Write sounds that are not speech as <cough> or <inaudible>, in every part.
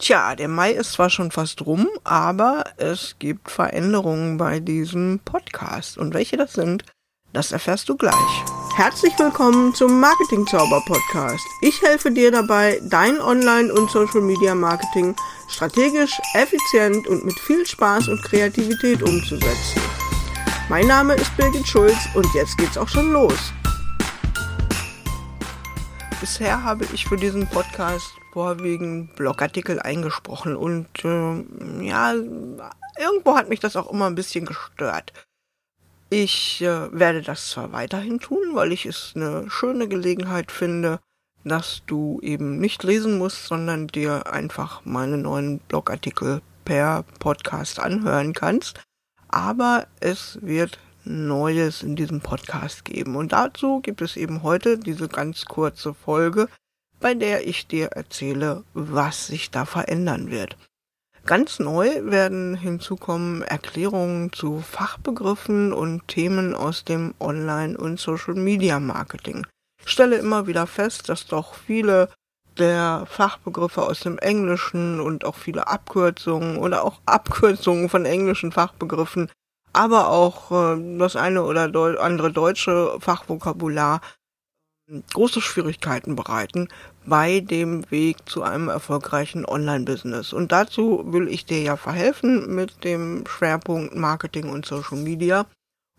Tja, der Mai ist zwar schon fast rum, aber es gibt Veränderungen bei diesem Podcast. Und welche das sind, das erfährst du gleich. Herzlich willkommen zum Marketing Zauber Podcast. Ich helfe dir dabei, dein Online- und Social Media Marketing strategisch, effizient und mit viel Spaß und Kreativität umzusetzen. Mein Name ist Birgit Schulz und jetzt geht's auch schon los. Bisher habe ich für diesen Podcast vorwiegend Blogartikel eingesprochen und äh, ja, irgendwo hat mich das auch immer ein bisschen gestört. Ich äh, werde das zwar weiterhin tun, weil ich es eine schöne Gelegenheit finde, dass du eben nicht lesen musst, sondern dir einfach meine neuen Blogartikel per Podcast anhören kannst. Aber es wird Neues in diesem Podcast geben. Und dazu gibt es eben heute diese ganz kurze Folge, bei der ich dir erzähle, was sich da verändern wird. Ganz neu werden hinzukommen Erklärungen zu Fachbegriffen und Themen aus dem Online- und Social-Media-Marketing. Ich stelle immer wieder fest, dass doch viele der Fachbegriffe aus dem Englischen und auch viele Abkürzungen oder auch Abkürzungen von englischen Fachbegriffen, aber auch äh, das eine oder andere deutsche Fachvokabular große Schwierigkeiten bereiten bei dem Weg zu einem erfolgreichen Online-Business. Und dazu will ich dir ja verhelfen mit dem Schwerpunkt Marketing und Social Media.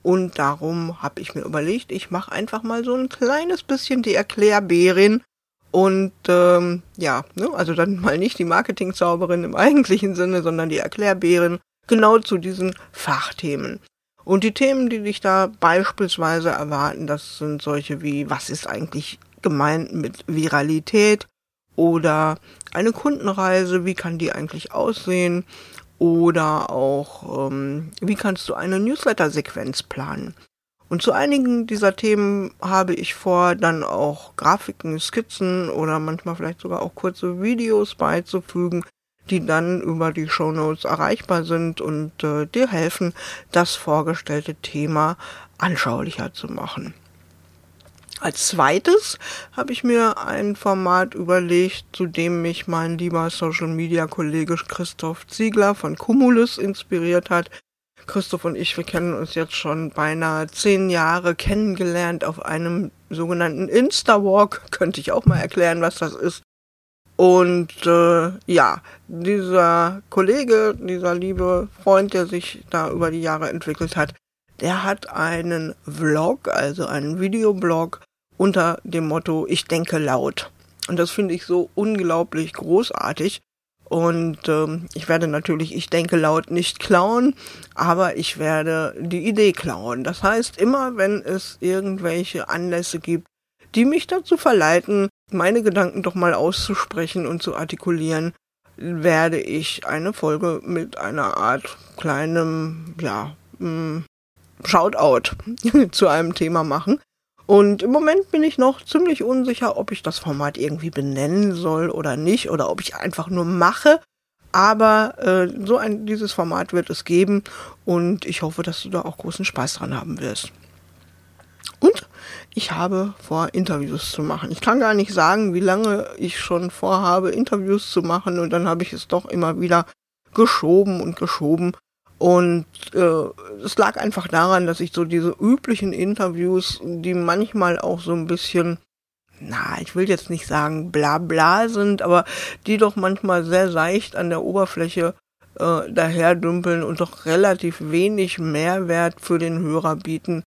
Und darum habe ich mir überlegt, ich mache einfach mal so ein kleines bisschen die Erklärbärin und ähm, ja, ne, also dann mal nicht die Marketingzauberin im eigentlichen Sinne, sondern die Erklärbärin genau zu diesen Fachthemen. Und die Themen, die dich da beispielsweise erwarten, das sind solche wie, was ist eigentlich gemeint mit Viralität oder eine Kundenreise, wie kann die eigentlich aussehen oder auch, ähm, wie kannst du eine Newsletter-Sequenz planen. Und zu einigen dieser Themen habe ich vor, dann auch Grafiken, Skizzen oder manchmal vielleicht sogar auch kurze Videos beizufügen, die dann über die Shownotes erreichbar sind und äh, dir helfen, das vorgestellte Thema anschaulicher zu machen. Als zweites habe ich mir ein Format überlegt, zu dem mich mein lieber Social Media Kollege Christoph Ziegler von Cumulus inspiriert hat. Christoph und ich, wir kennen uns jetzt schon beinahe zehn Jahre kennengelernt auf einem sogenannten Insta-Walk. Könnte ich auch mal erklären, was das ist. Und äh, ja, dieser Kollege, dieser liebe Freund, der sich da über die Jahre entwickelt hat, der hat einen Vlog, also einen Videoblog unter dem Motto Ich denke laut. Und das finde ich so unglaublich großartig. Und ähm, ich werde natürlich Ich denke laut nicht klauen, aber ich werde die Idee klauen. Das heißt, immer wenn es irgendwelche Anlässe gibt, die mich dazu verleiten, meine Gedanken doch mal auszusprechen und zu artikulieren, werde ich eine Folge mit einer Art kleinem, ja, mm, Shoutout <laughs> zu einem Thema machen. Und im Moment bin ich noch ziemlich unsicher, ob ich das Format irgendwie benennen soll oder nicht, oder ob ich einfach nur mache. Aber äh, so ein dieses Format wird es geben und ich hoffe, dass du da auch großen Spaß dran haben wirst. Ich habe vor, Interviews zu machen. Ich kann gar nicht sagen, wie lange ich schon vorhabe, Interviews zu machen und dann habe ich es doch immer wieder geschoben und geschoben. Und äh, es lag einfach daran, dass ich so diese üblichen Interviews, die manchmal auch so ein bisschen, na, ich will jetzt nicht sagen bla bla sind, aber die doch manchmal sehr seicht an der Oberfläche äh, daherdümpeln und doch relativ wenig Mehrwert für den Hörer bieten,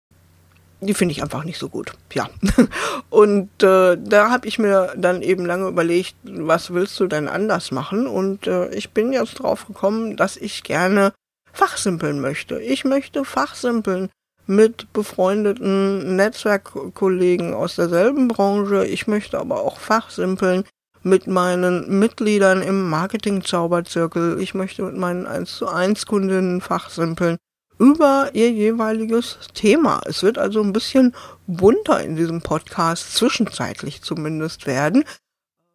die finde ich einfach nicht so gut. Ja. <laughs> Und äh, da habe ich mir dann eben lange überlegt, was willst du denn anders machen? Und äh, ich bin jetzt drauf gekommen, dass ich gerne fachsimpeln möchte. Ich möchte fachsimpeln mit befreundeten Netzwerkkollegen aus derselben Branche. Ich möchte aber auch fachsimpeln mit meinen Mitgliedern im Marketing-Zauberzirkel. Ich möchte mit meinen 1 zu 1 Kundinnen fachsimpeln über ihr jeweiliges Thema. Es wird also ein bisschen bunter in diesem Podcast, zwischenzeitlich zumindest werden.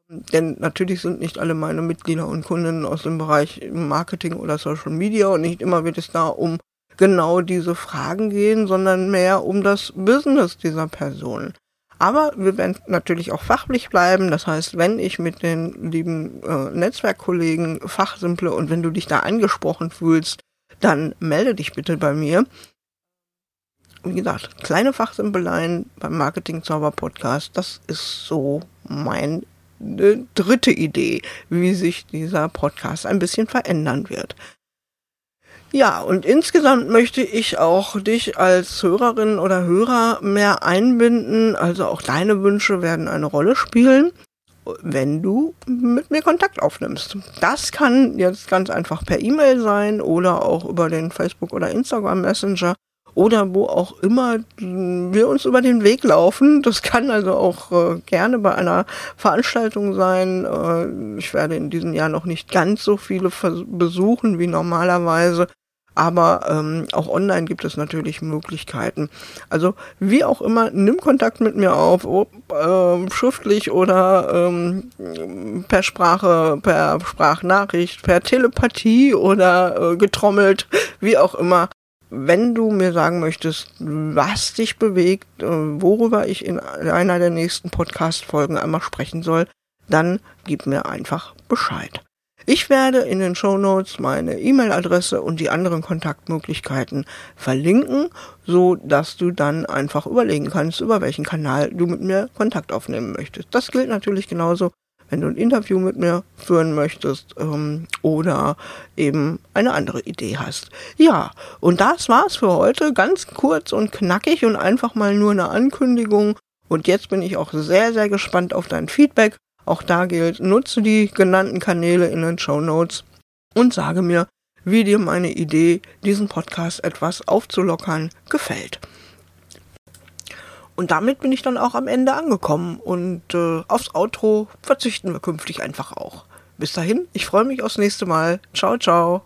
Denn natürlich sind nicht alle meine Mitglieder und Kunden aus dem Bereich Marketing oder Social Media und nicht immer wird es da um genau diese Fragen gehen, sondern mehr um das Business dieser Person. Aber wir werden natürlich auch fachlich bleiben. Das heißt, wenn ich mit den lieben äh, Netzwerkkollegen fachsimple und wenn du dich da angesprochen fühlst, dann melde dich bitte bei mir. Wie gesagt, kleine Fachsimpeleien beim Marketing Zauber Podcast, das ist so meine dritte Idee, wie sich dieser Podcast ein bisschen verändern wird. Ja, und insgesamt möchte ich auch dich als Hörerin oder Hörer mehr einbinden. Also auch deine Wünsche werden eine Rolle spielen, wenn du mit mir Kontakt aufnimmst. Das kann jetzt ganz einfach per E-Mail sein oder auch über den Facebook oder Instagram Messenger oder wo auch immer wir uns über den Weg laufen. Das kann also auch äh, gerne bei einer Veranstaltung sein. Äh, ich werde in diesem Jahr noch nicht ganz so viele besuchen wie normalerweise. Aber ähm, auch online gibt es natürlich Möglichkeiten. Also wie auch immer, nimm Kontakt mit mir auf, ob, äh, schriftlich oder ähm, per Sprache, per Sprachnachricht, per Telepathie oder äh, getrommelt, wie auch immer. Wenn du mir sagen möchtest, was dich bewegt, äh, worüber ich in einer der nächsten Podcast-Folgen einmal sprechen soll, dann gib mir einfach Bescheid. Ich werde in den Show Notes meine E-Mail-Adresse und die anderen Kontaktmöglichkeiten verlinken, so dass du dann einfach überlegen kannst, über welchen Kanal du mit mir Kontakt aufnehmen möchtest. Das gilt natürlich genauso, wenn du ein Interview mit mir führen möchtest ähm, oder eben eine andere Idee hast. Ja, und das war's für heute. Ganz kurz und knackig und einfach mal nur eine Ankündigung. Und jetzt bin ich auch sehr, sehr gespannt auf dein Feedback. Auch da gilt, nutze die genannten Kanäle in den Show Notes und sage mir, wie dir meine Idee, diesen Podcast etwas aufzulockern, gefällt. Und damit bin ich dann auch am Ende angekommen und äh, aufs Outro verzichten wir künftig einfach auch. Bis dahin, ich freue mich aufs nächste Mal. Ciao, ciao.